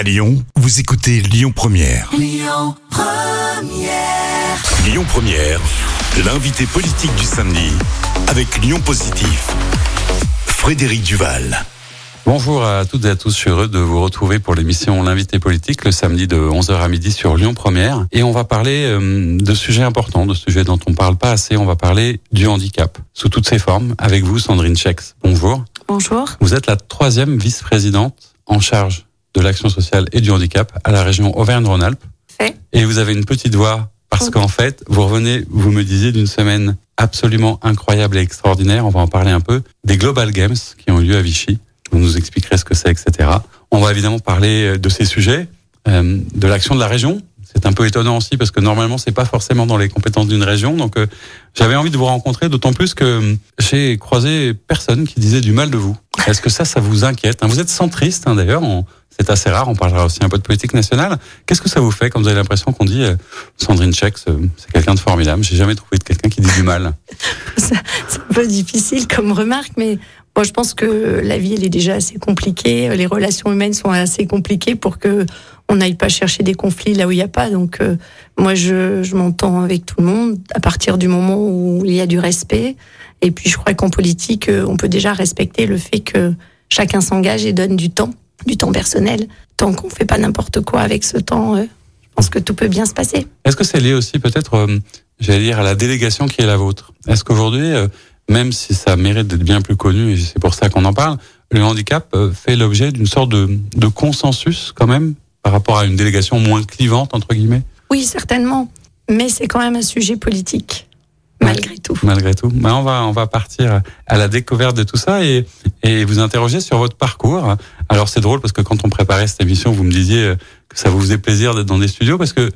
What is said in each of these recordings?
À Lyon, vous écoutez Lyon Première. Lyon Première. l'invité politique du samedi avec Lyon Positif. Frédéric Duval. Bonjour à toutes et à tous, je suis heureux de vous retrouver pour l'émission L'invité politique le samedi de 11h à midi sur Lyon Première. Et on va parler euh, de sujets importants, de sujets dont on parle pas assez. On va parler du handicap sous toutes ses formes avec vous, Sandrine Chex. Bonjour. Bonjour. Vous êtes la troisième vice-présidente en charge de l'action sociale et du handicap à la région Auvergne-Rhône-Alpes. Et vous avez une petite voix parce qu'en fait, vous revenez, vous me disiez d'une semaine absolument incroyable et extraordinaire. On va en parler un peu des Global Games qui ont eu lieu à Vichy. Vous nous expliquerez ce que c'est, etc. On va évidemment parler de ces sujets, euh, de l'action de la région. C'est un peu étonnant aussi parce que normalement c'est pas forcément dans les compétences d'une région. Donc euh, j'avais envie de vous rencontrer, d'autant plus que euh, j'ai croisé personne qui disait du mal de vous. Est-ce que ça, ça vous inquiète? Vous êtes centriste hein, d'ailleurs. C'est assez rare. On parlera aussi un peu de politique nationale. Qu'est-ce que ça vous fait quand vous avez l'impression qu'on dit Sandrine Chex, c'est quelqu'un de formidable. J'ai jamais trouvé de quelqu'un qui dit du mal. C'est un peu difficile comme remarque, mais moi, je pense que la vie, elle est déjà assez compliquée. Les relations humaines sont assez compliquées pour que on n'aille pas chercher des conflits là où il n'y a pas. Donc, euh, moi, je, je m'entends avec tout le monde à partir du moment où il y a du respect. Et puis, je crois qu'en politique, euh, on peut déjà respecter le fait que chacun s'engage et donne du temps, du temps personnel. Tant qu'on fait pas n'importe quoi avec ce temps, euh, je pense que tout peut bien se passer. Est-ce que c'est lié aussi peut-être, j'allais dire, à la délégation qui est la vôtre? Est-ce qu'aujourd'hui même si ça mérite d'être bien plus connu, et c'est pour ça qu'on en parle, le handicap euh, fait l'objet d'une sorte de, de, consensus quand même par rapport à une délégation moins clivante, entre guillemets? Oui, certainement. Mais c'est quand même un sujet politique, malgré tout. Malgré tout. Ben on, va, on va partir à la découverte de tout ça et, et vous interroger sur votre parcours. Alors c'est drôle parce que quand on préparait cette émission, vous me disiez que ça vous faisait plaisir d'être dans des studios parce que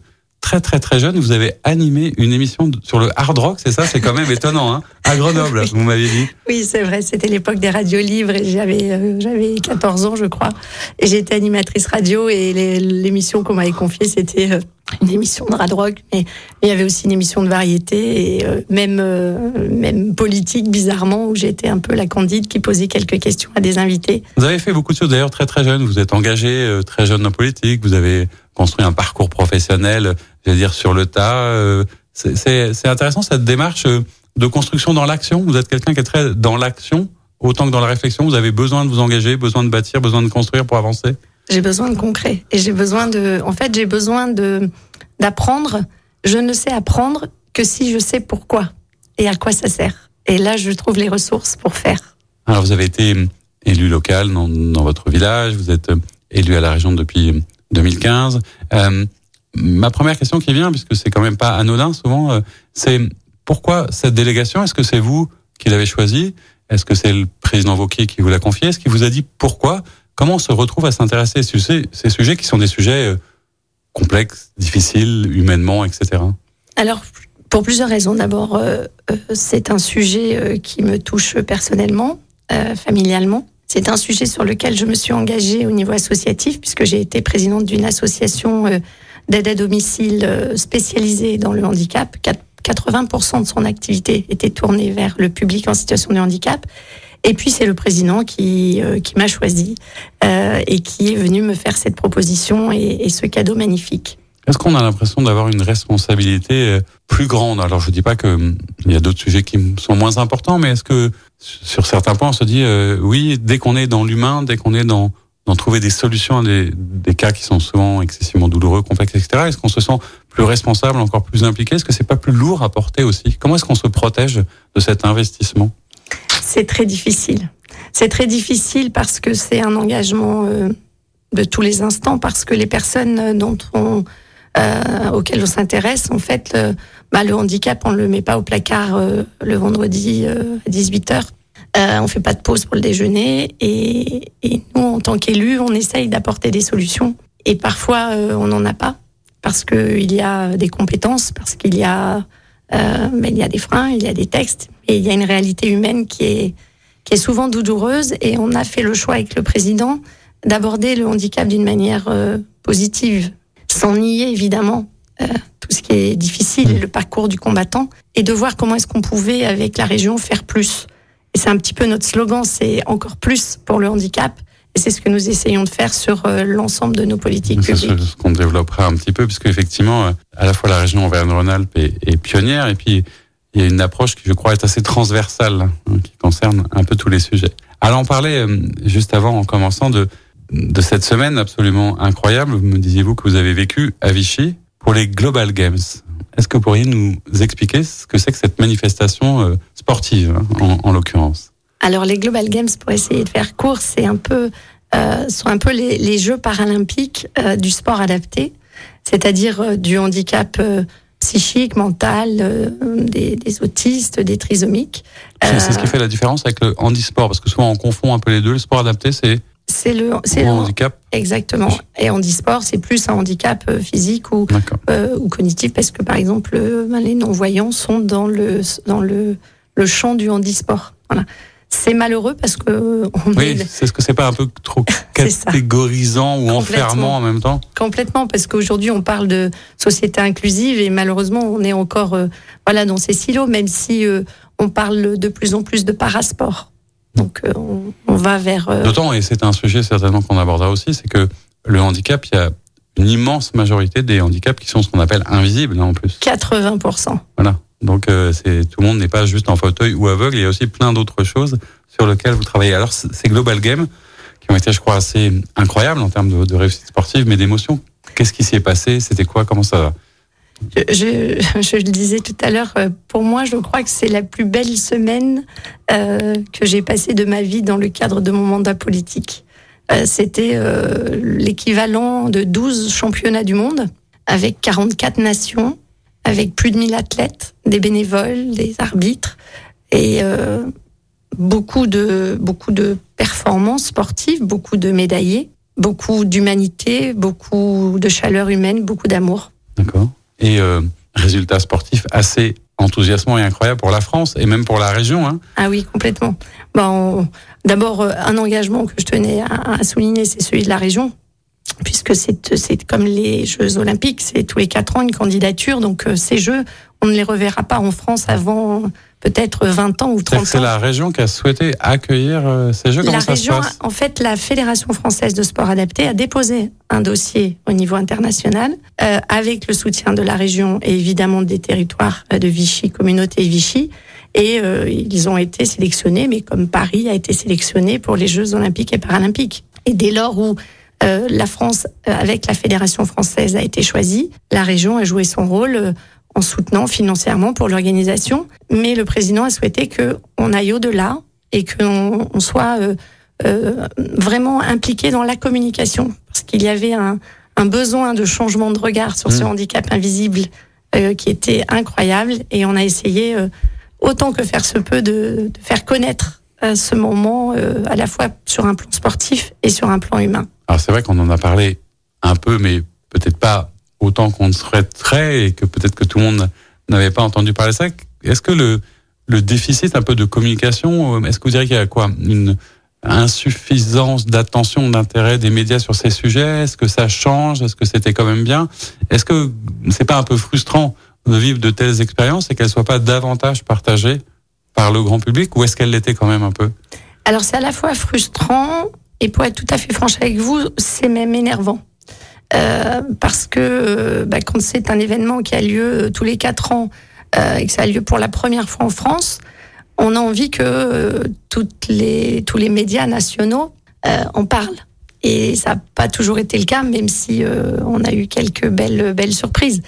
très très très jeune, vous avez animé une émission sur le hard rock, c'est ça? C'est quand même étonnant, hein? À Grenoble, vous m'aviez dit. Oui, c'est vrai, c'était l'époque des radios libres et j'avais euh, j'avais 14 ans, je crois. Et j'étais animatrice radio et l'émission qu'on m'avait confiée, c'était euh, une émission de hard rock, mais il y avait aussi une émission de variété et euh, même même politique bizarrement où j'étais un peu la candide qui posait quelques questions à des invités. Vous avez fait beaucoup de choses d'ailleurs très très jeune. Vous êtes engagé très jeune en politique. Vous avez construit un parcours professionnel, j'allais dire sur le tas. Euh, c'est intéressant cette démarche euh, de construction dans l'action. Vous êtes quelqu'un qui est très dans l'action autant que dans la réflexion. Vous avez besoin de vous engager, besoin de bâtir, besoin de construire pour avancer. J'ai besoin de concret et j'ai besoin de. En fait, j'ai besoin de d'apprendre. Je ne sais apprendre que si je sais pourquoi et à quoi ça sert. Et là, je trouve les ressources pour faire. Alors, vous avez été élu local dans, votre village. Vous êtes élu à la région depuis 2015. Euh, ma première question qui vient, puisque c'est quand même pas anodin souvent, euh, c'est pourquoi cette délégation? Est-ce que c'est vous qui l'avez choisie? Est-ce que c'est le président Vauquier qui vous l'a confié Est-ce qu'il vous a dit pourquoi Comment on se retrouve à s'intéresser à ces sujets qui sont des sujets euh, complexes, difficiles, humainement, etc. Alors, pour plusieurs raisons. D'abord, c'est un sujet qui me touche personnellement, familialement. C'est un sujet sur lequel je me suis engagée au niveau associatif, puisque j'ai été présidente d'une association euh, d'aide à domicile euh, spécialisée dans le handicap. 80% de son activité était tournée vers le public en situation de handicap. Et puis c'est le président qui, euh, qui m'a choisi et qui est venu me faire cette proposition et ce cadeau magnifique. Est-ce qu'on a l'impression d'avoir une responsabilité euh, plus grande? Alors je dis pas que il y a d'autres sujets qui sont moins importants, mais est-ce que sur certains points on se dit euh, oui, dès qu'on est dans l'humain, dès qu'on est dans dans trouver des solutions à des, des cas qui sont souvent excessivement douloureux, complexes, etc. Est-ce qu'on se sent plus responsable, encore plus impliqué? Est-ce que c'est pas plus lourd à porter aussi? Comment est-ce qu'on se protège de cet investissement? C'est très difficile. C'est très difficile parce que c'est un engagement euh, de tous les instants, parce que les personnes dont on euh, auquel on s'intéresse, en fait, le, bah, le handicap, on le met pas au placard euh, le vendredi euh, à 18h. Euh, on fait pas de pause pour le déjeuner et, et nous, en tant qu'élus, on essaye d'apporter des solutions. Et parfois, euh, on n'en a pas parce qu'il y a des compétences, parce qu'il y a, euh, mais il y a des freins, il y a des textes, et il y a une réalité humaine qui est qui est souvent douloureuse. Et on a fait le choix avec le président d'aborder le handicap d'une manière positive sans nier évidemment euh, tout ce qui est difficile le parcours du combattant, et de voir comment est-ce qu'on pouvait, avec la région, faire plus. Et c'est un petit peu notre slogan, c'est encore plus pour le handicap. Et c'est ce que nous essayons de faire sur euh, l'ensemble de nos politiques publiques. C'est ce qu'on développera un petit peu, puisque effectivement, euh, à la fois la région Auvergne-Rhône-Alpes est, pionnière, et puis il y a une approche qui, je crois, est assez transversale, hein, qui concerne un peu tous les sujets. Alors, on parlait euh, juste avant, en commençant, de, de cette semaine absolument incroyable. Vous me disiez-vous que vous avez vécu à Vichy pour les Global Games. Est-ce que vous pourriez nous expliquer ce que c'est que cette manifestation sportive, hein, en, en l'occurrence? Alors les Global Games, pour essayer de faire court, c'est un peu euh, sont un peu les, Jeux paralympiques euh, du sport adapté, c'est-à-dire euh, du handicap psychique, mental, des, autistes, des trisomiques. C'est ce qui fait la différence avec le handisport, parce que souvent on confond un peu les deux. Le sport adapté, c'est c'est le, c'est handicap. Exactement. Et handisport, c'est plus un handicap physique ou, ou cognitif, parce que par exemple, les non-voyants sont dans le, dans le, le champ du handisport. Voilà. C'est malheureux parce que. oui, c'est ce que c'est pas un peu trop catégorisant ou enfermant en même temps Complètement, parce qu'aujourd'hui on parle de société inclusive et malheureusement on est encore euh, voilà dans ces silos, même si euh, on parle de plus en plus de parasport. Donc euh, on, va vers. D'autant, et c'est un sujet certainement qu'on abordera aussi, c'est que le handicap, il y a une immense majorité des handicaps qui sont ce qu'on appelle invisibles hein, en plus. 80%. Voilà. Donc euh, tout le monde n'est pas juste en fauteuil ou aveugle, il y a aussi plein d'autres choses sur lesquelles vous travaillez. Alors ces Global Games qui ont été, je crois, assez incroyables en termes de, réussite sportive, mais d'émotion. Qu'est-ce qui s'y est passé? C'était quoi? Comment ça va? Je, je, le disais tout à l'heure, euh, pour moi, je crois que c'est la plus belle semaine euh, que j'ai passée de ma vie dans le cadre de mon mandat politique. Euh, C'était euh, l'équivalent de 12 championnats du monde avec 44 nations avec plus de 1000 athlètes, des bénévoles, des arbitres et euh, beaucoup de beaucoup de performances sportives, beaucoup de médaillés, beaucoup d'humanité, beaucoup de chaleur humaine, beaucoup d'amour. D'accord. Et euh, résultats sportifs assez enthousiasmant et incroyable pour la France et même pour la région. Hein. Ah oui, complètement. Bon, D'abord, euh, un engagement que je tenais à, à souligner, c'est celui de la région puisque c'est comme les Jeux Olympiques, c'est tous les quatre ans une candidature. Donc euh, ces Jeux, on ne les reverra pas en France avant peut-être 20 ans ou 30 ans. C'est la région qui a souhaité accueillir euh, ces Jeux. Comment la ça région, se passe? en fait, la Fédération française de sport adapté a déposé un dossier au niveau international euh, avec le soutien de la région et évidemment des territoires de Vichy, communauté Vichy. Et ils ont été sélectionnés, mais comme Paris a été sélectionné pour les Jeux olympiques et paralympiques. Et dès lors où euh, la France, euh, avec la Fédération française, a été choisie. La région a joué son rôle euh, en soutenant financièrement pour l'organisation. Mais le président a souhaité qu'on aille au-delà et qu'on on soit vraiment impliqué dans la communication. Parce qu'il y avait un, besoin de changement de regard sur ce mmh. handicap invisible qui était incroyable. Et on a essayé, autant que faire se peut, de, de faire connaître ce moment à la fois sur un plan sportif et sur un plan humain. Alors c'est vrai qu'on en a parlé un peu, mais peut-être pas autant qu'on souhaiterait et que peut-être que tout le monde n'avait pas entendu parler de ça. Est-ce que le, le déficit un peu de communication, euh, est-ce que vous diriez qu'il y a quoi? Une insuffisance d'attention, d'intérêt des médias sur ces sujets? Est-ce que ça change? Est-ce que c'était quand même bien? Est-ce que c'est pas un peu frustrant de vivre de telles expériences et qu'elles soient pas davantage partagées par le grand public ou est-ce qu'elles l'étaient quand même un peu? Alors c'est à la fois frustrant et pour être tout à fait franche avec vous, c'est même énervant. Euh, parce que euh, bah, quand c'est un événement qui a lieu euh, tous les quatre ans euh, et que ça a lieu pour la première fois en France, on a envie que euh, toutes les, tous les médias nationaux en parlent. Et ça n'a pas toujours été le cas, même si on a eu quelques belles, belles surprises.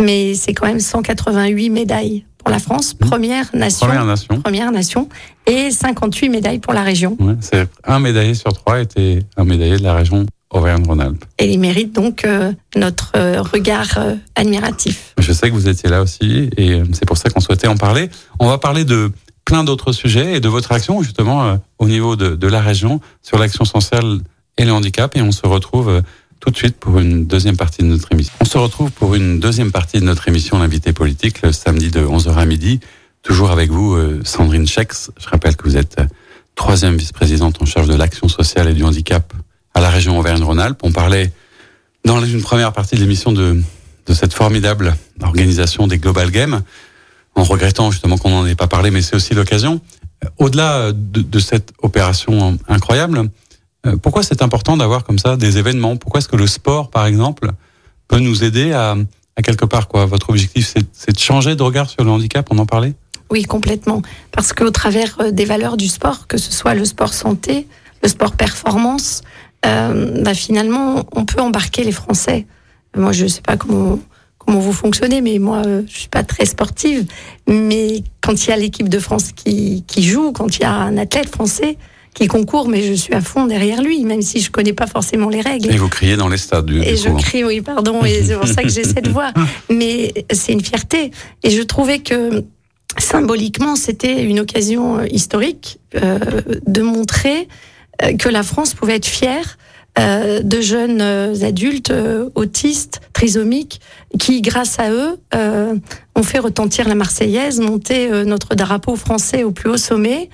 Mais c'est quand même 188 médailles pour la France, mmh. première nation, première nation, première nation, et 58 médailles pour la région. Ouais, c'est un médaillé sur trois était un médaillé de la région Auvergne-Rhône-Alpes. Et il mérite donc euh, notre euh, regard euh, admiratif. Je sais que vous étiez là aussi, et c'est pour ça qu'on souhaitait en parler. On va parler de plein d'autres sujets et de votre action justement au niveau de, de la région sur l'action sociale et le handicap, et on se retrouve tout de suite pour une deuxième partie de notre émission. On se retrouve pour une deuxième partie de notre émission L'invité politique le samedi de 11h à midi. Toujours avec vous, euh, Sandrine Schex. Je rappelle que vous êtes euh, troisième vice-présidente en charge de l'action sociale et du handicap à la région Auvergne-Rhône-Alpes. On parlait dans une première partie de l'émission de, de cette formidable organisation des Global Games, en regrettant justement qu'on n'en ait pas parlé, mais c'est aussi l'occasion. Au-delà de, de, cette opération incroyable, pourquoi c'est important d'avoir comme ça des événements? Pourquoi est-ce que le sport, par exemple, peut nous aider à, quelque part quoi? Votre objectif, c'est de changer de regard sur le handicap, on en parlait? Oui, complètement. Parce qu'au travers des valeurs du sport, que ce soit le sport santé, le sport performance, euh, bah, finalement, on peut embarquer les Français. Moi, je ne sais pas comment vous fonctionnez, mais moi, euh, je suis pas très sportive. Mais quand il y a l'équipe de France qui joue, quand il y a un athlète français qui concourt, mais je suis à fond derrière lui, même si je connais pas forcément les règles. Et vous criez dans les stades. Du, et je hein. crie, oui, pardon, et c'est pour ça que j'ai cette voix. Mais c'est une fierté. Et je trouvais que symboliquement, c'était une occasion euh, historique euh, de montrer euh, que la France pouvait être fière euh, de jeunes euh, adultes autistes, trisomiques, qui, grâce à eux, ont fait retentir la Marseillaise, monter notre drapeau français au plus haut sommet.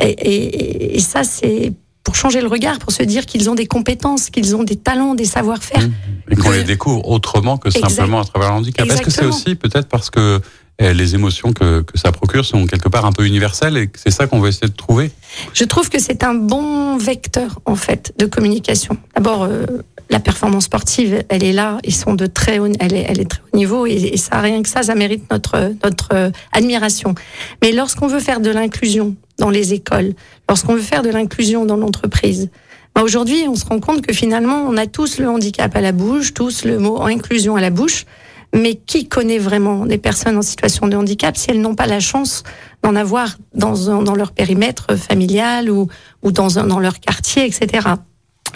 Et, ça, c'est pour changer le regard, pour se dire qu'ils ont des compétences, qu'ils ont des talents, des savoir-faire. Mmh. Et qu'on les découvre autrement que simplement à travers le handicap. Est-ce que c'est aussi peut-être parce que les émotions que, que, ça procure sont quelque part un peu universelles et c'est ça qu'on va essayer de trouver. Je trouve que c'est un bon vecteur en fait de communication. D'abord, euh, la performance sportive, elle est là, ils sont de très haut, elle est, elle est très haut niveau et, ça rien que ça, ça mérite notre notre euh, admiration. Mais lorsqu'on veut faire de l'inclusion dans les écoles, lorsqu'on veut faire de l'inclusion dans l'entreprise, bah, aujourd'hui, on se rend compte que finalement, on a tous le handicap à la bouche, tous le mot inclusion à la bouche. Mais qui connaît vraiment des personnes en situation de handicap si elles n'ont pas la chance d'en avoir dans, dans leur périmètre familial ou, ou dans, un, dans leur quartier, etc.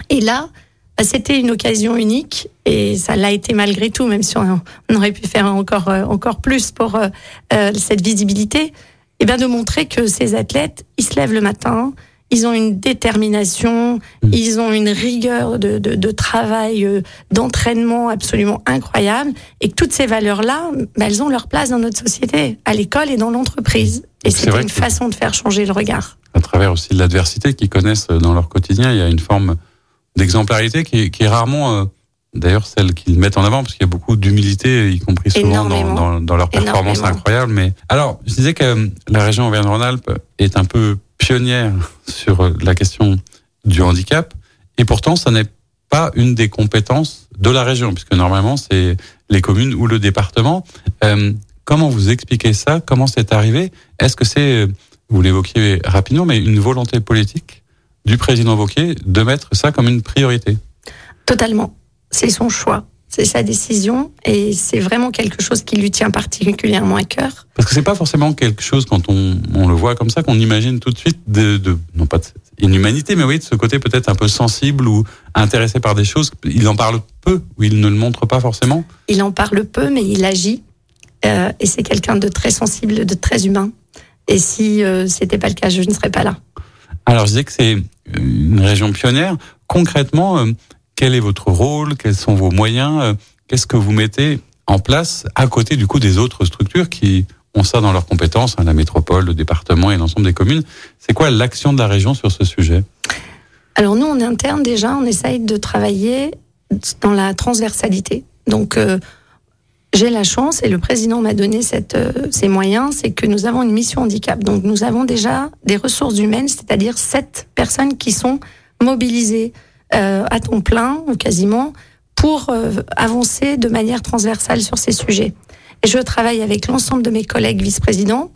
Et là, bah, c'était une occasion unique et ça l'a été malgré tout, même si on, aurait pu faire encore, euh, encore plus pour euh, euh, cette visibilité, et eh bien de montrer que ces athlètes, ils se lèvent le matin, ils ont une détermination, mmh. ils ont une rigueur de, de, de travail, euh, d'entraînement absolument incroyable, et que toutes ces valeurs-là, bah, elles ont leur place dans notre société, à l'école et dans l'entreprise. Et c'est une façon de faire changer le regard. À travers aussi l'adversité qu'ils connaissent dans leur quotidien, il y a une forme d'exemplarité qui, qui, est rarement, euh, d'ailleurs, celle qu'ils mettent en avant, parce qu'il y a beaucoup d'humilité, y compris souvent dans, dans, dans, leur performance incroyable. Mais alors, je disais que euh, la région Auvergne-Rhône-Alpes est un peu pionnière sur la question du handicap, et pourtant, ça n'est pas une des compétences de la région, puisque normalement, c'est les communes ou le département. Euh, comment vous expliquez ça? Comment c'est arrivé? Est-ce que c'est, vous l'évoquiez rapidement, mais une volonté politique du président Wauquiez de mettre ça comme une priorité? Totalement. C'est son choix. C'est sa décision et c'est vraiment quelque chose qui lui tient particulièrement à cœur. Parce que c'est pas forcément quelque chose quand on, on le voit comme ça qu'on imagine tout de suite de, de non pas une humanité, mais oui de ce côté peut-être un peu sensible ou intéressé par des choses. Il en parle peu ou il ne le montre pas forcément. Il en parle peu, mais il agit euh, et c'est quelqu'un de très sensible, de très humain. Et si euh, c'était pas le cas, je ne serais pas là. Alors je disais que c'est une région pionnière. Concrètement. Euh, quel est votre rôle? Quels sont vos moyens? Euh, Qu'est-ce que vous mettez en place à côté du coup des autres structures qui ont ça dans leurs compétences, hein, la métropole, le département et l'ensemble des communes? C'est quoi l'action de la région sur ce sujet? Alors nous, en interne déjà, on essaye de travailler dans la transversalité. Donc euh, j'ai la chance et le président m'a donné euh, ces moyens, c'est que nous avons une mission handicap. Donc nous avons déjà des ressources humaines, c'est-à-dire sept personnes qui sont mobilisées à ton plein, ou quasiment, pour euh, avancer de manière transversale sur ces sujets. Et je travaille avec l'ensemble de mes collègues vice-présidents,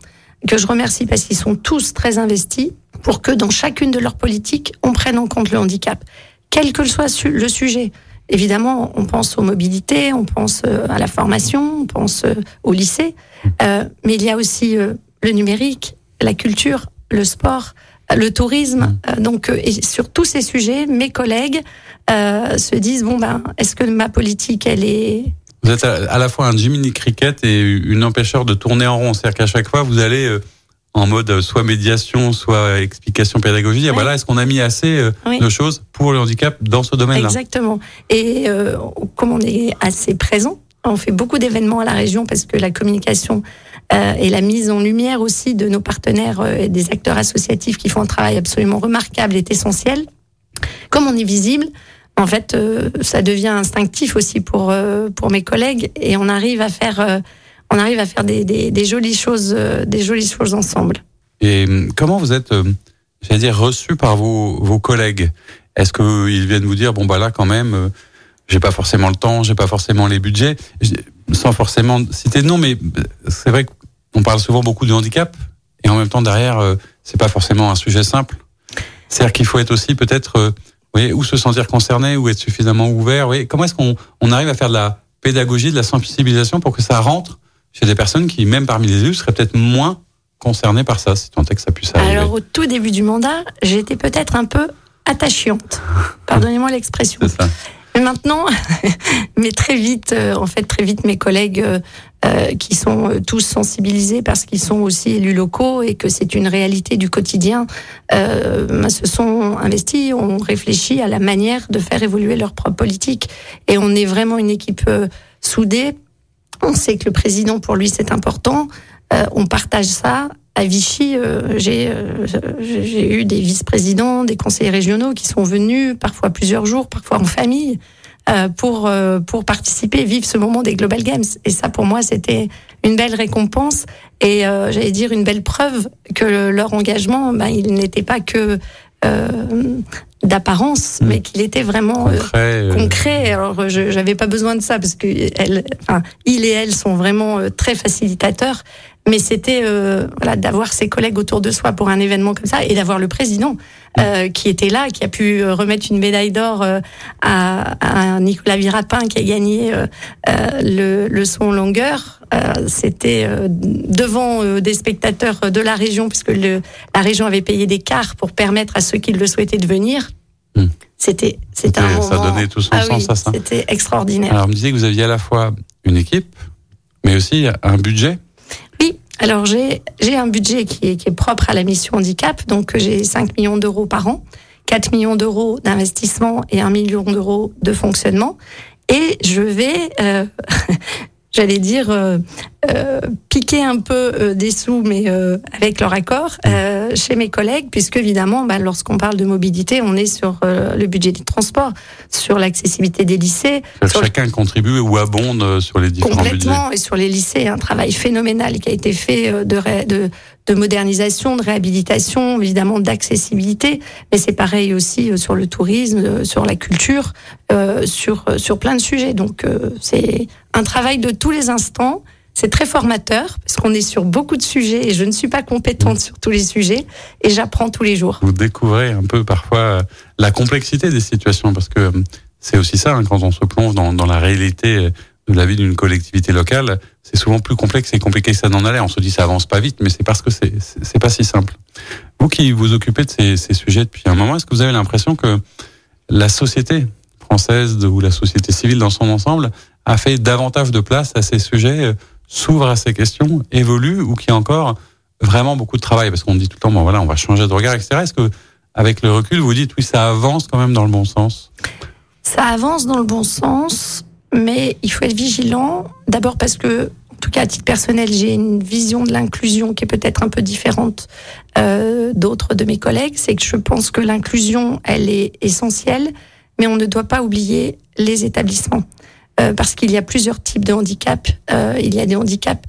que je remercie parce qu'ils sont tous très investis, pour que dans chacune de leurs politiques, on prenne en compte le handicap, quel que soit le sujet. Évidemment, on pense aux mobilités, on pense euh, à la formation, on pense au lycée, euh, mais il y a aussi le numérique, la culture, le sport, le tourisme. Mm. Euh, donc, euh, et sur tous ces sujets, mes collègues euh, se disent bon ben, est-ce que ma politique, elle est vous êtes à la fois un Jiminy Cricket et une empêcheur de tourner en rond. C'est-à-dire qu'à chaque fois, vous allez en mode soit médiation, soit explication pédagogique. Voilà, est-ce qu'on a mis assez de choses pour le handicap dans ce domaine-là? Exactement. Et comme on est assez présent, on fait beaucoup d'événements à la région parce que la communication et la mise en lumière aussi de nos partenaires euh, et des acteurs associatifs qui font un travail absolument remarquable est essentiel. Comme on est visible, en fait, euh, ça devient instinctif aussi pour pour mes collègues et on arrive à faire on arrive à faire des, des, des jolies choses des jolies choses ensemble. Et comment vous êtes, j'allais dire, reçu par vos vos collègues? Est-ce qu'ils viennent vous dire bon bah là quand même, j'ai pas forcément le temps, j'ai pas forcément les budgets, sans forcément citer de nom, mais c'est vrai qu'on parle souvent beaucoup de handicap et en même temps derrière, c'est pas forcément un sujet simple. C'est-à-dire qu'il faut être aussi peut-être, oui, ou se sentir concerné, ou être suffisamment ouvert. Oui, comment est-ce qu'on on arrive à faire de la pédagogie, de la sensibilisation pour que ça rentre chez des personnes qui, même parmi les élus, seraient peut-être moins concernées par ça, si tant est que ça puisse arriver. Alors, au tout début du mandat, j'étais peut-être un peu attachante. Pardonnez-moi l'expression. Mais maintenant, mais très vite, euh, en fait, très vite, mes collègues euh, euh, qui sont tous sensibilisés parce qu'ils sont aussi élus locaux et que c'est une réalité du quotidien, euh, se sont investis, ont réfléchi à la manière de faire évoluer leur propre politique. Et on est vraiment une équipe soudée. On sait que le président, pour lui, c'est important. on partage ça à Vichy, euh, j'ai eu des vice-présidents, des conseillers régionaux qui sont venus, parfois plusieurs jours, parfois en famille, euh, pour euh, pour participer, vivre ce moment des Global Games. Et ça, pour moi, c'était une belle récompense et euh, j'allais dire une belle preuve que leur engagement, ben, il n'était pas que d'apparence, mmh. mais qu'il était vraiment concret. concret. Alors, je n'avais pas besoin de ça parce que elle, enfin, il et elle sont vraiment très facilitateurs mais c'était euh, voilà d'avoir ses collègues autour de soi pour un événement comme ça et d'avoir le président euh, qui était là, qui a pu euh, remettre une médaille d'or euh, à, à, Nicolas Virapin qui a gagné le, le son longueur. c'était devant des spectateurs de la région puisque le, la région avait payé des cars pour permettre à ceux qui le souhaitaient de venir. Hmm. C'était c'était un ça donnait tout son ah sens à ça. C'était extraordinaire. Alors, on me disait que vous aviez à la fois une équipe, mais aussi un budget. Alors j'ai un budget qui est, qui est propre à la mission handicap, donc j'ai 5 millions d'euros par an, 4 millions d'euros d'investissement et 1 million d'euros de fonctionnement. Et je vais euh, j'allais dire, euh, euh, piquer un peu euh, des sous, mais euh, avec leur accord, euh, chez mes collègues, puisque évidemment, bah, lorsqu'on parle de mobilité, on est sur le budget des transports, sur l'accessibilité des lycées. Chacun contribue ou abonde sur les différents Complètement, et sur les lycées, un travail phénoménal qui a été fait de, de, de modernisation, de réhabilitation, évidemment d'accessibilité, mais c'est pareil aussi sur le tourisme, sur la culture, sur, sur plein de sujets. Donc c'est un travail de tous les instants. C'est très formateur parce qu'on est sur beaucoup de sujets et je ne suis pas compétente sur tous les sujets et j'apprends tous les jours. Vous découvrez un peu parfois euh, la complexité des situations parce que euh, c'est aussi ça hein, quand on se plonge dans, dans la réalité euh, de la vie d'une collectivité locale, c'est souvent plus complexe et compliqué que ça n'en allait. On se dit ça avance pas vite, mais c'est parce que c'est pas si simple. Vous qui vous occupez de ces, ces sujets depuis un moment, est-ce que vous avez l'impression que la société française ou la société civile dans son ensemble a fait davantage de place à ces sujets, euh, s'ouvre à ces questions, évolue ou qui a encore vraiment beaucoup de travail? Parce qu'on dit tout le temps, bon voilà, on va changer de regard, etc. Est-ce que, avec le recul, vous dites, oui, ça avance quand même dans le bon sens? Ça avance dans le bon sens, mais il faut être vigilant. D'abord parce que, en tout cas à titre personnel, j'ai une vision de l'inclusion qui est peut-être un peu différente euh, d'autres de mes collègues. C'est que je pense que l'inclusion, elle est essentielle, mais on ne doit pas oublier les établissements. Euh, parce qu'il y a plusieurs types de handicaps. Euh, il y a des handicaps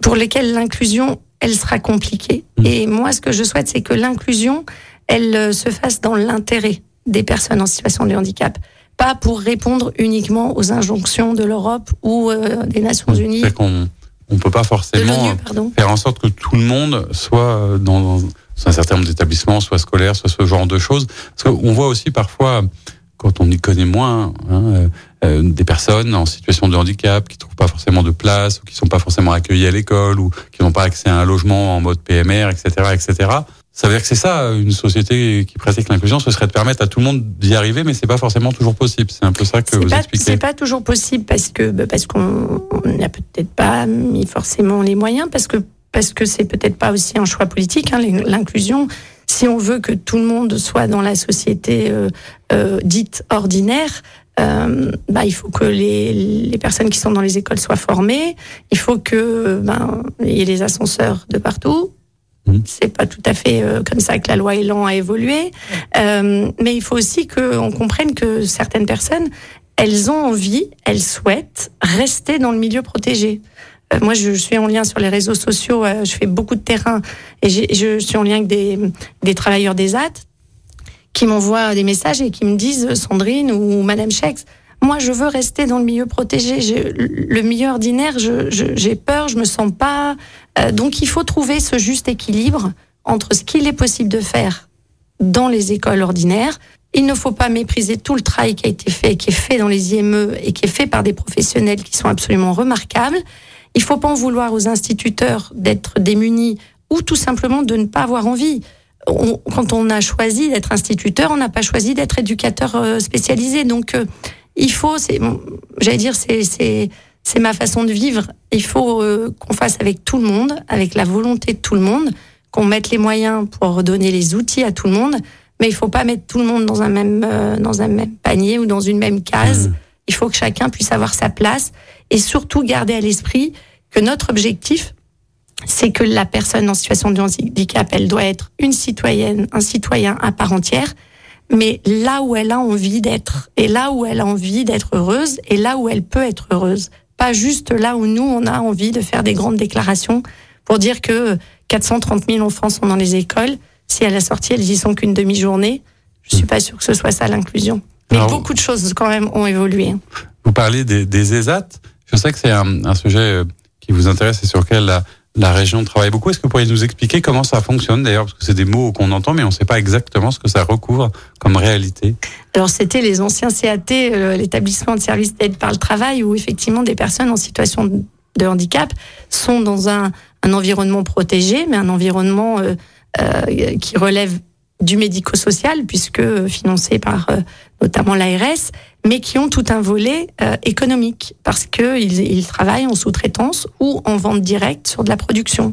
pour lesquels l'inclusion, elle sera compliquée. Mmh. Et moi, ce que je souhaite, c'est que l'inclusion, elle se fasse dans l'intérêt des personnes en situation de handicap, pas pour répondre uniquement aux injonctions de l'Europe ou des Nations. Unies. qu'on on peut pas forcément faire en sorte que tout le monde soit dans, dans un certain nombre d'établissements, soit scolaires, soit ce genre de choses. Parce qu'on voit aussi parfois quand on y connaît moins, hein, euh, euh, des personnes en situation de handicap qui trouvent pas forcément de place ou qui sont pas forcément accueillies à l'école ou qui n'ont pas accès à un logement en mode PMR, etc., etc. Ça veut dire que c'est ça, une société qui pratique l'inclusion, ce serait de permettre à tout le monde d'y arriver, mais c'est pas forcément toujours possible. C'est un peu ça que vous expliquez. C'est pas toujours possible parce que bah, parce qu'on n'a peut-être pas mis forcément les moyens, parce que parce que c'est peut-être pas aussi un choix politique. Hein, L'inclusion, si on veut que tout le monde soit dans la société euh, euh, dite ordinaire, euh, bah, il faut que les, les, personnes qui sont dans les écoles soient formées. Il faut que ben il y ait les ascenseurs de partout. Mmh. C'est pas tout à fait euh, comme ça que la loi Elan a évolué, euh, mais il faut aussi qu'on comprenne que certaines personnes, elles ont envie, elles souhaitent rester dans le milieu protégé. Euh, moi, je suis en lien sur les réseaux sociaux, je fais beaucoup de terrain et je suis en lien avec des, travailleurs des AT qui m'envoient des messages et qui me disent Sandrine ou Madame Chex, moi, je veux rester dans le milieu protégé. Le milieu ordinaire, j'ai peur, je me sens pas. Euh, donc, il faut trouver ce juste équilibre entre ce qu'il est possible de faire dans les écoles ordinaires. Il ne faut pas mépriser tout le travail qui a été fait, qui est fait dans les IME et qui est fait par des professionnels qui sont absolument remarquables. Il ne faut pas en vouloir aux instituteurs d'être démunis ou tout simplement de ne pas avoir envie. quand on a choisi d'être instituteur, on n'a pas choisi d'être éducateur euh, spécialisé. Donc, euh, il faut, j'allais dire, c'est, c'est, ma façon de vivre. Il faut euh, qu'on fasse avec tout le monde, avec la volonté de tout le monde, qu'on mette les moyens pour donner les outils à tout le monde. Mais il faut pas mettre tout le monde dans un même euh, dans un même panier ou dans une même case. Mmh. Il faut que chacun puisse avoir sa place et surtout garder à l'esprit que notre objectif, c'est que la personne en situation de handicap, elle doit être une citoyenne, un citoyen à part entière mais là où elle a envie d'être, et là où elle a envie d'être heureuse, et là où elle peut être heureuse. Pas juste là où nous, on a envie de faire des grandes déclarations pour dire que 430 000 enfants sont dans les écoles. Si à la sortie, elles y sont qu'une demi-journée, je suis pas sûre que ce soit ça l'inclusion. Mais beaucoup de choses quand même ont évolué. Vous parlez des, des ESAT. Je sais que c'est un, un, sujet euh, qui vous intéresse et sur lequel la, la région travaille beaucoup. Est-ce que vous pourriez nous expliquer comment ça fonctionne d'ailleurs Parce que c'est des mots qu'on entend, mais on ne sait pas exactement ce que ça recouvre comme réalité. Alors c'était les anciens CAT, euh, l'établissement de services d'aide par le travail, où effectivement des personnes en situation de handicap sont dans un, environnement protégé, mais un environnement euh, euh, qui relève du médico-social, puisque financé par notamment l'ARS, mais qui ont tout un volet euh, économique parce qu'ils ils travaillent en sous-traitance ou en vente directe sur de la production.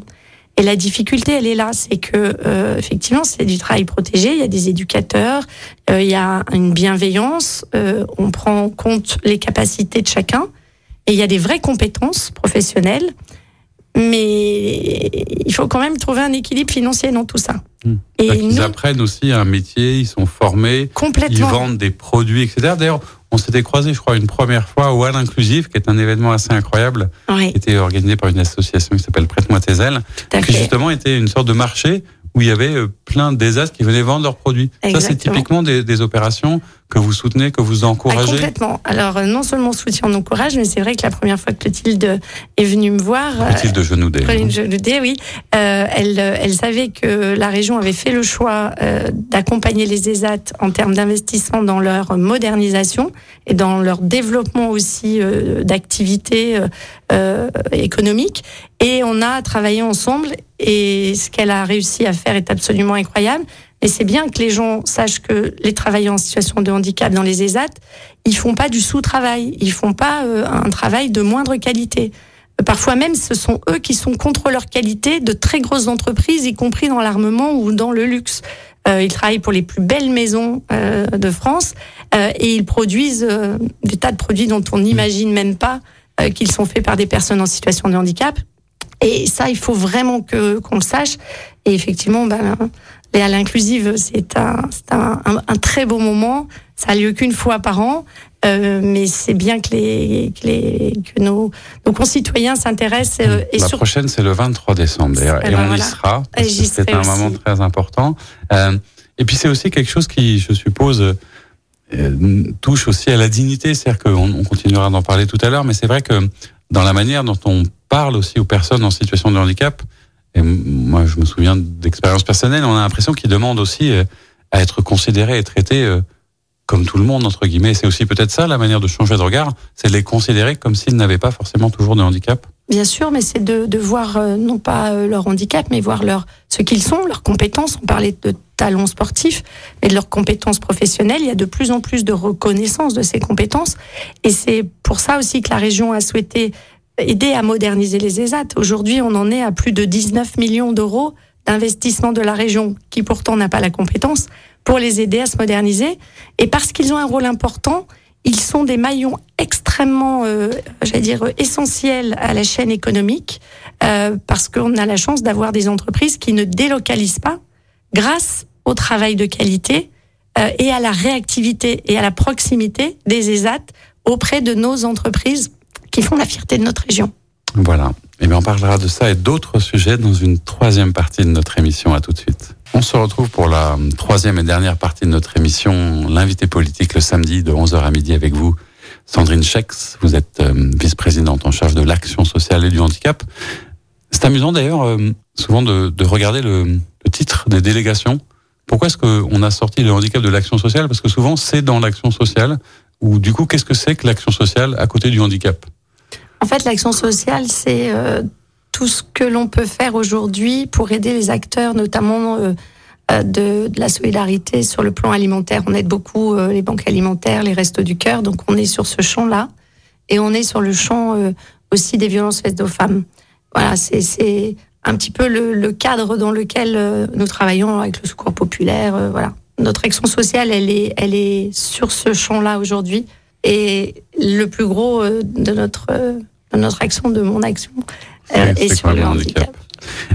Et la difficulté, elle est là, c'est que euh, effectivement, c'est du travail protégé. Il y a des éducateurs, euh, il y a une bienveillance, on prend en compte les capacités de chacun, et il y a des vraies compétences professionnelles. Mais il faut quand même trouver un équilibre financier dans tout ça. Mmh. Et ils apprennent aussi un métier, ils sont formés, complètement. ils vendent des produits, etc. D'ailleurs, on s'était croisé, je crois, une première fois au Hall Inclusive, qui est un événement assez incroyable, qui était organisé par une association qui s'appelle Prête-moi tes ailes, qui justement était une sorte de marché où il y avait euh, plein de désastres qui venaient vendre leurs produits. Ça, c'est typiquement des, des, opérations que vous soutenez, que vous encouragez. Ah, complètement. Alors, euh, non seulement on soutient, on encourage, mais c'est vrai que la première fois que Clotilde est venue me voir. Clotilde Genoudé. Clotilde Genoudé, oui. Euh, elle, elle savait que la région avait fait le choix euh, d'accompagner les ESAT en termes d'investissement dans leur modernisation et dans leur développement aussi euh, d'activités euh, économiques. Et on a travaillé ensemble et ce qu'elle a réussi à faire est absolument incroyable. Et c'est bien que les gens sachent que les travailleurs en situation de handicap dans les ESAT, ils font pas du sous-travail, ils font pas euh, un travail de moindre qualité. Parfois même, ce sont eux qui sont contre leur qualité de très grosses entreprises, y compris dans l'armement ou dans le luxe. Euh, ils travaillent pour les plus belles maisons euh, de France euh, et ils produisent euh, des tas de produits dont on n'imagine même pas euh, qu'ils sont faits par des personnes en situation de handicap. Et ça, il faut vraiment que qu'on le sache. Et effectivement, ben, et à l'inclusive, c'est un, un, un, très beau moment. Ça a lieu qu'une fois par an, euh, mais c'est bien que, les, que, les, que nos, nos concitoyens s'intéressent. Euh, et La prochaine, c'est le 23 décembre, d'ailleurs, et, on y sera. C'est un moment très important. Euh, et puis, c'est aussi quelque chose qui, je suppose, euh, touche aussi à la dignité. C'est-à-dire qu'on on continuera d'en parler tout à l'heure, mais c'est vrai que dans la manière dont on parle aussi aux personnes en situation de handicap, et moi, je me souviens d'expériences personnelles. On a l'impression qu'ils demandent aussi euh, à être considérés et traités euh, comme tout le monde, entre guillemets. C'est aussi peut-être ça la manière de changer de regard, c'est de les considérer comme s'ils n'avaient pas forcément toujours de handicap. Bien sûr, mais c'est de, voir euh, non pas leur handicap, mais voir leur, ce qu'ils sont, leurs compétences. On parlait de talents sportifs, mais de leurs compétences professionnelles. Il y a de plus en plus de reconnaissance de ces compétences. Et c'est pour ça aussi que la région a souhaité aider à moderniser les ESAT. Aujourd'hui, on en est à plus de 19 millions d'euros d'investissement de la région, qui pourtant n'a pas la compétence, pour les aider à se moderniser. Et parce qu'ils ont un rôle important, ils sont des maillons extrêmement, euh, j'allais dire, essentiels à la chaîne économique, euh, parce qu'on a la chance d'avoir des entreprises qui ne délocalisent pas grâce au travail de qualité euh, et à la réactivité et à la proximité des ESAT auprès de nos entreprises qui font la fierté de notre région. Voilà. Et eh bien, on parlera de ça et d'autres sujets dans une troisième partie de notre émission. À tout de suite. On se retrouve pour la troisième et dernière partie de notre émission, l'invité politique le samedi de 11h à midi avec vous. Sandrine Schex, vous êtes euh, vice-présidente en charge de l'action sociale et du handicap. C'est amusant d'ailleurs euh, souvent de, regarder le, titre des délégations. Pourquoi est-ce qu'on a sorti le handicap de l'action sociale? Parce que souvent c'est dans l'action sociale. Ou du coup, qu'est-ce que c'est que l'action sociale à côté du handicap? En fait, l'action sociale, c'est euh, tout ce que l'on peut faire aujourd'hui pour aider les acteurs, notamment euh, euh, de, la solidarité sur le plan alimentaire. On aide beaucoup euh, les banques alimentaires, les restos du cœur, donc on est sur ce champ-là. Et on est sur le champ aussi des violences faites aux femmes. Voilà, c'est un petit peu le, cadre dans lequel nous travaillons avec le Secours populaire. voilà, notre action sociale, elle est, elle est sur ce champ-là aujourd'hui. Et le plus gros de notre, de notre action, de mon action, euh, et sur le handicap.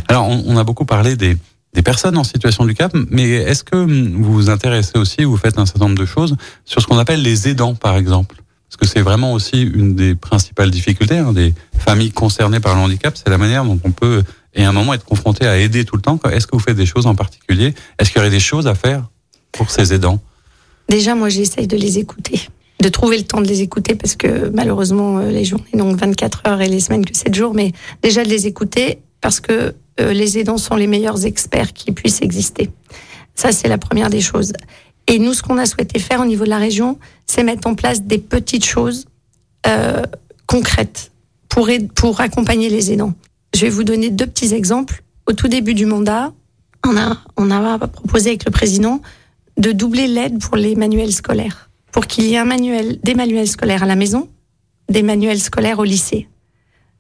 Alors, on, a beaucoup parlé des, des personnes en situation de handicap, mais est-ce que vous vous intéressez aussi, vous faites un certain nombre de choses sur ce qu'on appelle les aidants, par exemple? Parce que c'est vraiment aussi une des principales difficultés hein, des familles concernées par le handicap, c'est la manière dont on peut, et à un moment, être confronté à aider tout le temps. Est-ce que vous faites des choses en particulier? Est-ce qu'il y aurait des choses à faire pour ces aidants? Déjà, moi, j'essaye de les écouter de trouver le temps de les écouter parce que malheureusement euh, les journées donc 24 heures et les semaines que 7 jours mais déjà de les écouter parce que euh, les aidants sont les meilleurs experts qui puissent exister. Ça c'est la première des choses. Et nous ce qu'on a souhaité faire au niveau de la région, c'est mettre en place des petites choses euh, concrètes pour pour accompagner les aidants. Je vais vous donner deux petits exemples. Au tout début du mandat, on a on a proposé avec le président de doubler l'aide pour les manuels scolaires pour qu'il y ait un manuel, des manuels scolaires à la maison, des manuels scolaires au lycée.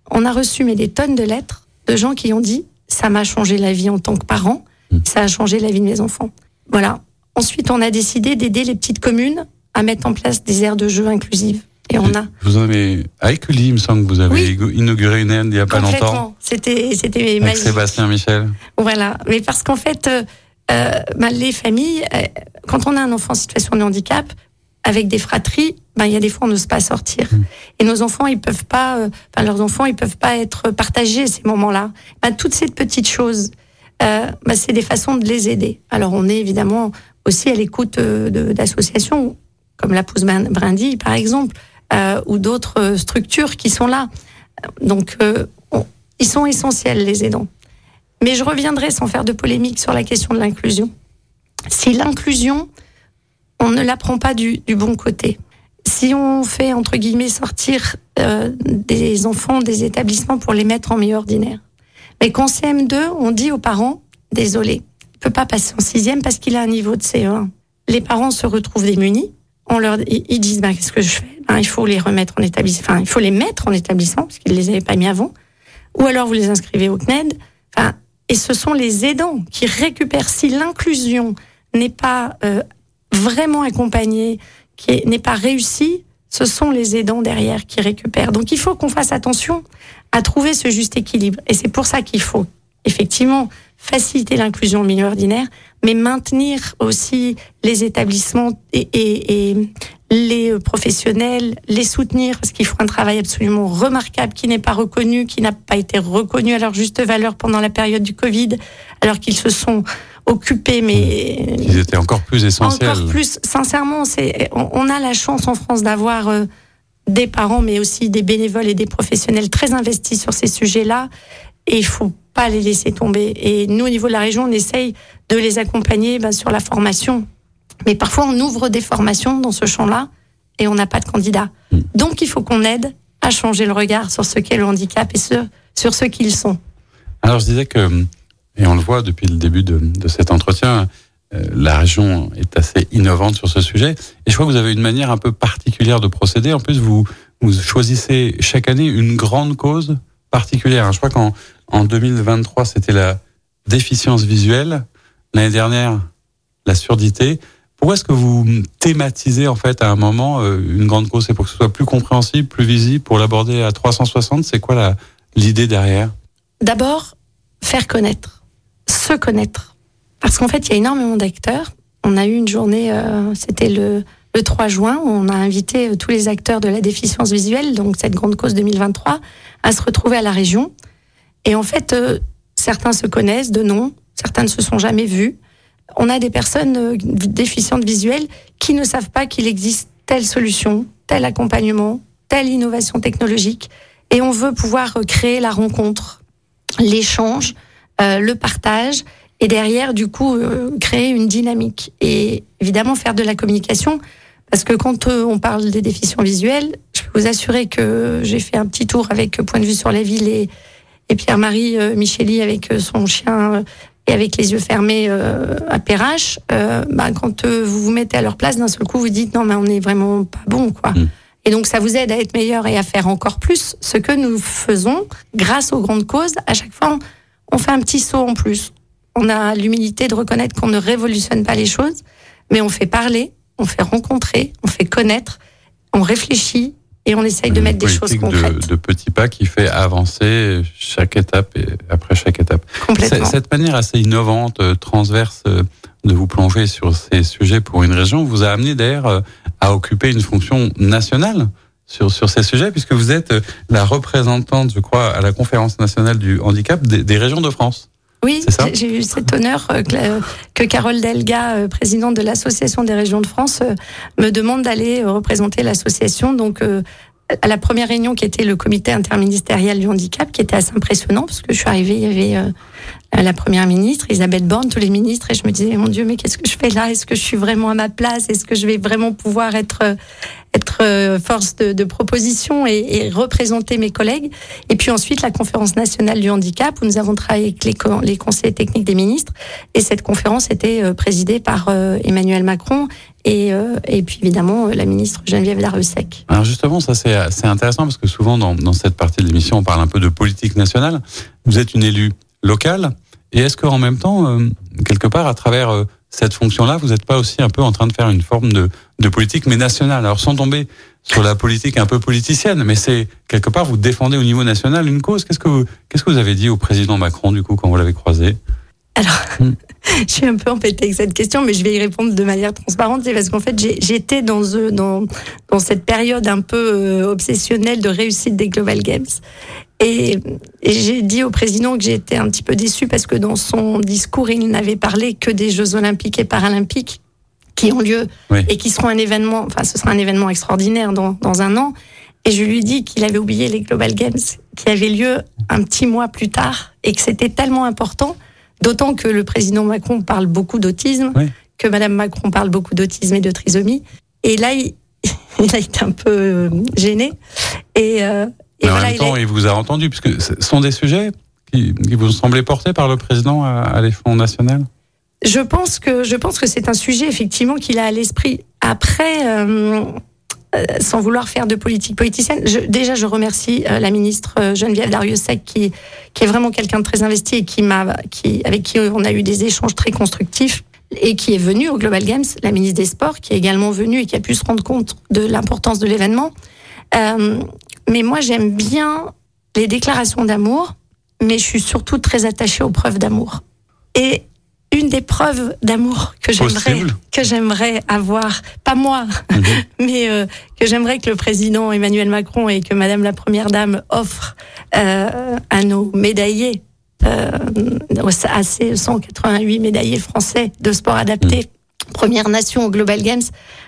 On a reçu mais des tonnes de lettres de gens qui ont dit ça m'a changé la vie en tant que parent, mmh. ça a changé la vie de mes enfants. Voilà. Ensuite, on a décidé d'aider les petites communes à mettre en place des aires de jeu inclusives. Et on a. Vous avez, à Écully, il me semble que vous avez inauguré une aire il n'y a pas longtemps. C'était, c'était Avec Sébastien Michel. Voilà. Mais parce qu'en fait, euh, euh bah, les familles, euh, quand on a un enfant en situation de handicap, avec des fratries, ben il y a des fois on n'ose pas sortir. Mmh. Et nos enfants, ils peuvent pas, euh, enfin leurs enfants, ils peuvent pas être partagés ces moments-là. Ben, toutes ces petites choses, euh, ben, c'est des façons de les aider. Alors on est évidemment aussi à l'écoute euh, d'associations comme la Pousse Brindille par exemple, euh, ou d'autres structures qui sont là. Donc ils sont essentiels les aidants. Mais je reviendrai sans faire de polémique sur la question de l'inclusion. Si l'inclusion on ne l'apprend pas du, bon côté. Si on fait, entre guillemets, sortir euh, des enfants des établissements pour les mettre en milieu ordinaire, mais qu'en CM2, on dit aux parents, désolé, il peut pas passer en sixième parce qu'il a un niveau de CE1. Les parents se retrouvent démunis. On leur, ils disent, bah, qu'est-ce que je fais? Ben, Il faut les remettre en établissement. Enfin, il faut les mettre en établissement parce qu'ils les avaient pas mis avant. Ou alors vous les inscrivez au CNED. Et ce sont les aidants qui récupèrent. Si l'inclusion n'est pas euh, vraiment accompagné, qui n'est pas réussi, ce sont les aidants derrière qui récupèrent. Donc il faut qu'on fasse attention à trouver ce juste équilibre. Et c'est pour ça qu'il faut effectivement faciliter l'inclusion au milieu ordinaire, mais maintenir aussi les établissements et, et, les professionnels, les soutenir, parce qu'ils font un travail absolument remarquable qui n'est pas reconnu, qui n'a pas été reconnu à leur juste valeur pendant la période du Covid, alors qu'ils se sont occupés, mais ils étaient encore plus essentiels. Encore plus, sincèrement, c'est on, a la chance en France d'avoir euh, des parents, mais aussi des bénévoles et des professionnels très investis sur ces sujets-là, et il faut pas les laisser tomber. Et nous, au niveau de la région, on essaye de les accompagner bah, sur la formation, mais parfois on ouvre des formations dans ce champ-là et on n'a pas de candidats. Hmm. Donc il faut qu'on aide à changer le regard sur ce qu'est le handicap et sur, sur ce qu'ils sont. Alors je disais que et on le voit depuis le début de, de cet entretien, euh, la région est assez innovante sur ce sujet. Et je crois que vous avez une manière un peu particulière de procéder. En plus, vous, vous choisissez chaque année une grande cause particulière. Je crois qu'en en 2023, c'était la déficience visuelle. L'année dernière, la surdité. Pourquoi est-ce que vous thématisez en fait à un moment euh, une grande cause? C'est pour que ce soit plus compréhensible, plus visible, pour l'aborder à 360 C'est quoi l'idée derrière? D'abord, faire connaître se connaître. Parce qu'en fait, il y a énormément d'acteurs. On a eu une journée, euh, c'était le, le 3 juin, on a invité euh, tous les acteurs de la déficience visuelle, donc cette grande cause 2023, à se retrouver à la région. Et en fait, euh, certains se connaissent de nom, certains ne se sont jamais vus. on a des personnes déficientes visuelles qui ne savent pas qu'il existe telle solution, tel accompagnement, telle innovation technologique. Et on veut pouvoir créer la rencontre, l'échange, le partage et derrière, du coup, créer une dynamique. Et évidemment, faire de la communication. Parce que quand on parle des déficients visuels, je peux vous assurer que j'ai fait un petit tour avec Point de vue sur la ville et, et Pierre-Marie euh, Micheli avec euh, son chien euh, et avec les yeux fermés à Perrache. bah, quand vous vous mettez à leur place, d'un seul coup, vous dites non, mais on n'est vraiment pas bon, quoi. Mm. Et donc, ça vous aide à être meilleur et à faire encore plus ce que nous faisons grâce aux grandes causes. À chaque fois, on fait un petit saut en plus. On a l'humilité de reconnaître qu'on ne révolutionne pas les choses, mais on fait parler, on fait rencontrer, on fait connaître, on réfléchit et on essaye de mettre des choses concrètes. De, de, petits pas qui fait avancer chaque étape et après chaque étape. Complètement. Cette manière assez innovante, euh, transverse euh, de vous plonger sur ces sujets pour une région vous a amené d'ailleurs euh, à occuper une fonction nationale sur, sur ces sujets, puisque vous êtes la représentante, je crois, à la conférence nationale du handicap des, des régions de France. Oui, j'ai eu cet honneur que, Carole Delga, présidente de l'Association des régions de France, me demande d'aller représenter l'association. Donc, à la première réunion qui était le comité interministériel du handicap, qui était assez impressionnant, parce que je suis arrivée, il y avait la première ministre, Isabelle Borne, tous les ministres, et je me disais, mon Dieu, mais qu'est-ce que je fais là? Est-ce que je suis vraiment à ma place? Est-ce que je vais vraiment pouvoir être être euh, force de, de proposition et, et, représenter mes collègues. Et puis ensuite, la conférence nationale du handicap, où nous avons travaillé avec les, les conseillers techniques des ministres. Et cette conférence était euh, présidée par euh, Emmanuel Macron et, et puis évidemment la ministre Geneviève Darrieussecq. Alors justement, ça c'est intéressant parce que souvent dans, dans cette partie de l'émission, on parle un peu de politique nationale. Vous êtes une élue locale. Et est-ce qu'en même temps, euh, quelque part, à travers euh, cette fonction-là, vous n'êtes pas aussi un peu en train de faire une forme de, politique, mais nationale Alors sans tomber sur la politique un peu politicienne, mais c'est quelque part, vous défendez au niveau national une cause. Qu'est-ce que qu'est-ce que vous avez dit au président Macron, du coup, quand vous l'avez croisé? Alors, hmm. je suis un peu embêtée avec cette question, mais je vais y répondre de manière transparente. C'est parce qu'en fait, j'étais dans, dans, dans cette période un peu obsessionnelle de réussite des Global Games. Et, j'ai dit au président que j'étais un petit peu déçue parce que dans son discours, il n'avait parlé que des Jeux Olympiques et Paralympiques qui ont lieu et qui seront un événement, enfin, ce sera un événement extraordinaire dans, dans un an. Et je lui dis qu'il avait oublié les Global Games qui avaient lieu un petit mois plus tard et que c'était tellement important, d'autant que le président Macron parle beaucoup d'autisme, que Madame Macron parle beaucoup d'autisme et de trisomie. Et là, il, il a été un peu euh, gêné. Et, euh, mais en même temps, il, vous a entendu, puisque ce sont des sujets qui, vous semblaient portés par le président à, l'échelon national je pense que je pense que c'est un sujet effectivement qu'il a à l'esprit. Après, euh, sans vouloir faire de politique politicienne, je, déjà je remercie euh, la ministre Geneviève Darrieussecq qui qui est vraiment quelqu'un de très investi et qui m'a qui avec qui on a eu des échanges très constructifs et qui est venue au Global Games, la ministre des Sports, qui est également venue et qui a pu se rendre compte de l'importance de l'événement. Euh, mais moi, j'aime bien les déclarations d'amour, mais je suis surtout très attachée aux preuves d'amour. Et une des preuves d'amour que j'aimerais que j'aimerais avoir, pas moi, mhm. mais euh, que j'aimerais que le président Emmanuel Macron et que Madame la Première Dame offrent euh, à nos médaillés, euh, à ces 188 médaillés français de sport adapté, mhm. première nation au Global Games,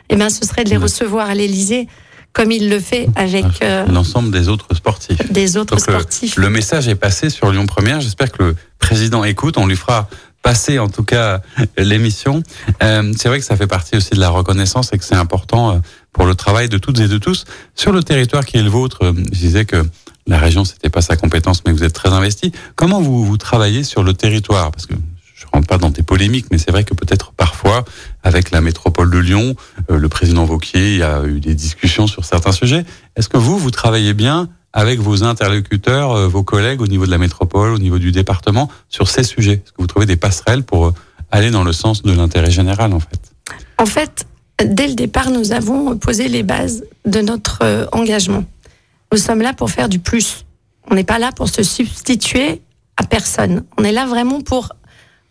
eh ben ce serait de les recevoir à l'Élysée comme il le fait avec ah, euh, l'ensemble des autres sportifs. Des autres sportifs. Le, message est passé sur Lyon Première. J'espère que le président écoute. On lui fera passer en tout cas l'émission. Euh, c'est vrai que ça fait partie aussi de la reconnaissance et que c'est important euh, pour le travail de toutes et de tous sur le territoire qui est le vôtre. Euh, je disais que la région c'était pas sa compétence, mais vous êtes très investi. Comment vous vous travaillez sur le territoire? Parce que je rentre pas dans des polémiques, mais c'est vrai que peut-être parfois, avec la métropole de Lyon, euh, le président Vauquier a eu des discussions sur certains sujets. Est-ce que vous, vous travaillez bien avec vos interlocuteurs, euh, vos collègues au niveau de la métropole, au niveau du département, sur ces sujets Est-ce que vous trouvez des passerelles pour euh, aller dans le sens de l'intérêt général, en fait? En fait, dès le départ, nous avons posé les bases de notre engagement. Nous sommes là pour faire du plus. On n'est pas là pour se substituer à personne. On est là vraiment pour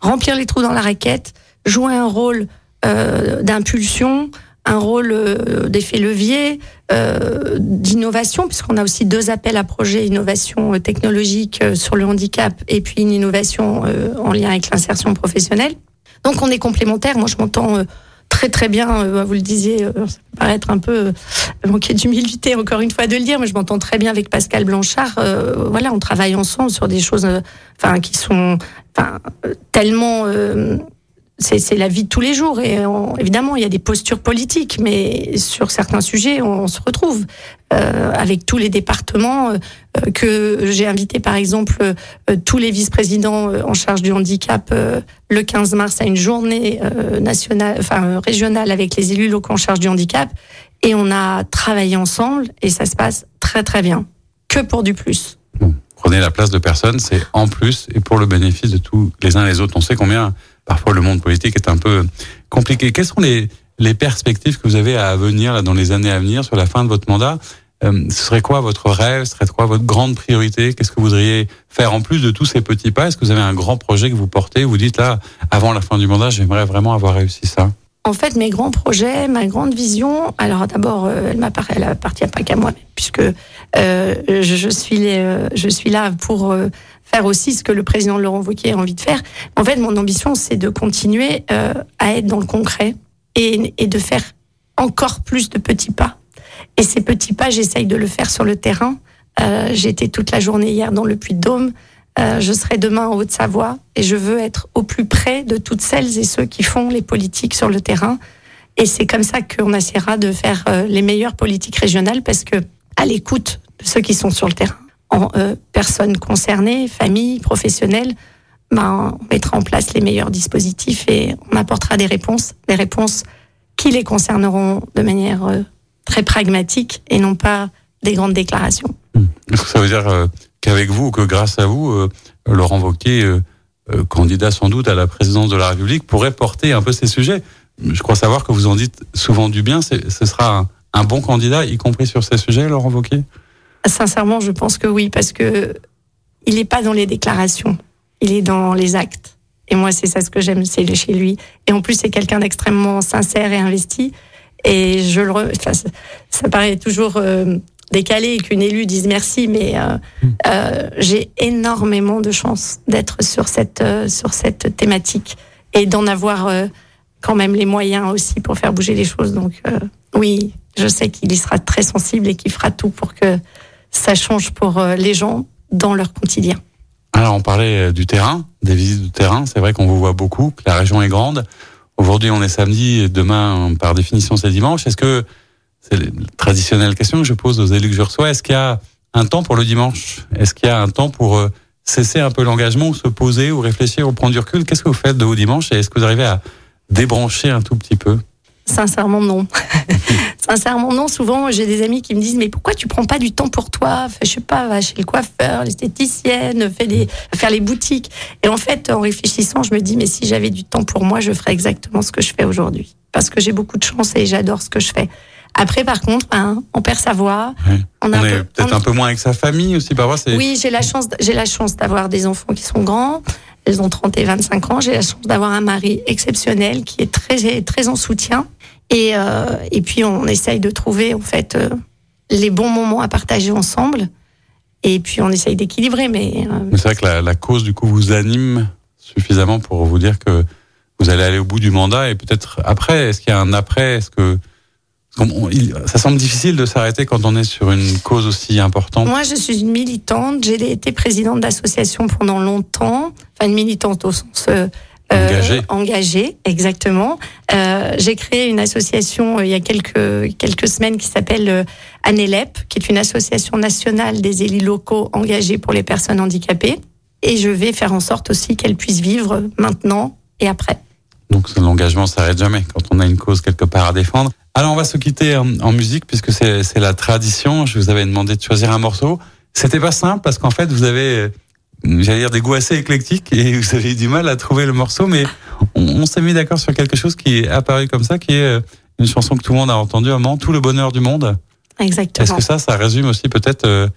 remplir les trous dans la raquette, jouer un rôle euh, d'impulsion, un rôle euh, d'effet levier, euh, d'innovation, puisqu'on a aussi deux appels à projets innovation technologique sur le handicap et puis une innovation en lien avec l'insertion professionnelle. Donc on est complémentaires. Moi, je m'entends très très bien. vous le disiez, ça peut paraître un peu manquer d'humilité encore une fois de le dire, mais je m'entends très bien avec Pascal Blanchard. voilà, on travaille ensemble sur des choses, enfin qui sont, enfin tellement c'est la vie de tous les jours. Et évidemment, il y a des postures politiques, mais sur certains sujets, on, se retrouve euh, avec tous les départements euh, que j'ai invité, par exemple, euh, tous les vice-présidents en charge du handicap le 15 mars à une journée nationale, enfin régionale avec les élus locaux en charge du handicap. Et on a travaillé ensemble et ça se passe très très bien. Que pour du plus. prenez la place de personne, c'est en plus et pour le bénéfice de tous les uns les autres. On sait combien parfois le monde politique est un peu compliqué. Quelles sont les, perspectives que vous avez à venir là, dans les années à venir sur la fin de votre mandat? Euh, Ce serait quoi votre rêve? Ce serait quoi votre grande priorité? Qu'est-ce que vous voudriez faire en plus de tous ces petits pas? Est-ce que vous avez un grand projet que vous portez? Vous dites là, avant la fin du mandat, j'aimerais vraiment avoir réussi ça. En fait, mes grands projets, ma grande vision, alors d'abord, euh, elle m'appartient, pas qu'à moi, puisque euh, je, suis, là pour faire aussi ce que le président Laurent Wauquiez a envie de faire. En fait, mon ambition, c'est de continuer euh, à être dans le concret et, et, de faire encore plus de petits pas. Et ces petits pas, j'essaye de le faire sur le terrain. Euh, J'étais toute la journée hier dans le Puy-de-Dôme. Euh, je serai demain en Haute-Savoie et je veux être au plus près de toutes celles et ceux qui font les politiques sur le terrain. Et c'est comme ça qu'on essaiera de faire euh, les meilleures politiques régionales parce que à l'écoute de ceux qui sont sur le terrain, en, euh, personnes concernées, familles, professionnels, ben, on mettra en place les meilleurs dispositifs et on apportera des réponses, des réponses qui les concerneront de manière euh, très pragmatique et non pas des grandes déclarations. Mmh. Ça veut dire euh, qu'avec vous, que grâce à vous, Laurent Wauquiez, candidat sans doute à la présidence de la République, pourrait porter un peu ces sujets? Je crois savoir que vous en dites souvent du bien. Ce sera un, un bon candidat, y compris sur ces sujets, Laurent Wauquiez? Sincèrement, je pense que oui, parce que il n'est pas dans les déclarations, il est dans les actes. Et moi, c'est ça ce que j'aime, c'est chez lui. Et en plus, c'est quelqu'un d'extrêmement sincère et investi. Et je le, re... enfin, ça, paraît toujours euh, décalé qu'une élue dise merci, mais euh, euh, j'ai énormément de chance d'être sur cette euh, sur cette thématique et d'en avoir euh, quand même les moyens aussi pour faire bouger les choses. Donc oui, je sais qu'il y sera très sensible et qu'il fera tout pour que ça change pour euh, les gens dans leur quotidien. Alors, on parlait euh, du terrain, des visites de terrain. C'est vrai qu'on vous voit beaucoup, que la région est grande. Aujourd'hui, on est samedi, demain, par définition, c'est dimanche. Est-ce que, c'est la traditionnelle question que je pose aux élus que je reçois, est-ce qu'il y a un temps pour le dimanche? Est-ce qu'il y a un temps pour euh, cesser un peu l'engagement, ou se poser, ou réfléchir, ou prendre du recul? Qu'est-ce que vous faites de vos dimanches Et est-ce que vous arrivez à débrancher un tout petit peu? Sincèrement, non. Sincèrement, non. Souvent, j'ai des amis qui me disent, mais pourquoi tu prends pas du temps pour toi? Je sais pas, va chez le coiffeur, l'esthéticienne, fais les, faire les boutiques. Et en fait, en réfléchissant, je me dis, mais si j'avais du temps pour moi, je ferais exactement ce que je fais aujourd'hui. Parce que j'ai beaucoup de chance et j'adore ce que je fais. Après, par contre, hein, on perd sa voix. On, on est peut-être un peu moins avec sa famille aussi, parfois. Oui, j'ai la chance, j'ai la chance d'avoir des enfants qui sont grands. Elles ont 30 et 25 ans. J'ai la chance d'avoir un mari exceptionnel qui est très, très en soutien. Et, euh, et puis, on essaye de trouver, en fait, euh, les bons moments à partager ensemble. Et puis, on essaye d'équilibrer. Mais, euh, mais c'est vrai que la, la, cause, du coup, vous anime suffisamment pour vous dire que vous allez aller au bout du mandat. Et peut-être après, est-ce qu'il y a un après? Est-ce que ça semble difficile de s'arrêter quand on est sur une cause aussi importante. Moi, je suis une militante. J'ai été présidente d'association pendant longtemps. Enfin, une militante au sens euh, engagée. engagée, exactement. Euh, J'ai créé une association euh, il y a quelques quelques semaines qui s'appelle ANELEP, qui est une association nationale des élus locaux engagés pour les personnes handicapées. Et je vais faire en sorte aussi qu'elles puissent vivre maintenant et après. Donc l'engagement s'arrête jamais quand on a une cause quelque part à défendre. Alors on va se quitter en, en musique puisque c'est la tradition. Je vous avais demandé de choisir un morceau. C'était pas simple parce qu'en fait vous avez, j'allais dire des goûts assez éclectiques et vous avez eu du mal à trouver le morceau, mais on, on s'est mis d'accord sur quelque chose qui est apparu comme ça, qui est euh, une chanson que tout le monde a entendue à un moment, tout le bonheur du monde. Exactement. Est-ce que ça, ça résume aussi peut-être euh,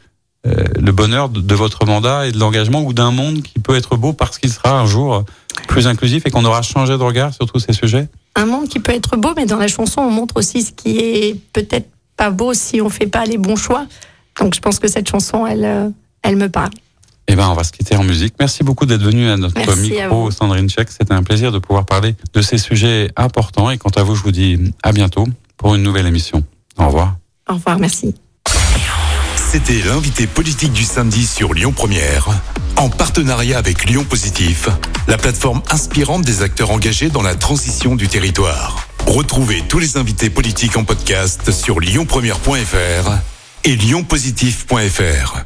euh, le bonheur de, de, votre mandat et de l'engagement ou d'un monde qui peut être beau parce qu'il sera un jour plus inclusif et qu'on aura changé de regard sur tous ces sujets? Un monde qui peut être beau, mais dans la chanson, on montre aussi ce qui est peut-être pas beau si on fait pas les bons choix. Donc je pense que cette chanson, elle, elle me parle. Eh ben, on va se quitter en musique. Merci beaucoup d'être venu à notre micro, Sandrine Check. C'était un plaisir de pouvoir parler de ces sujets importants. Et quant à vous, je vous dis à bientôt pour une nouvelle émission. Au revoir. Au revoir, merci. C'était l'invité politique du samedi sur Lyon Première, en partenariat avec Lyon Positif, la plateforme inspirante des acteurs engagés dans la transition du territoire. Retrouvez tous les invités politiques en podcast sur lyonpremière.fr et lyonpositif.fr.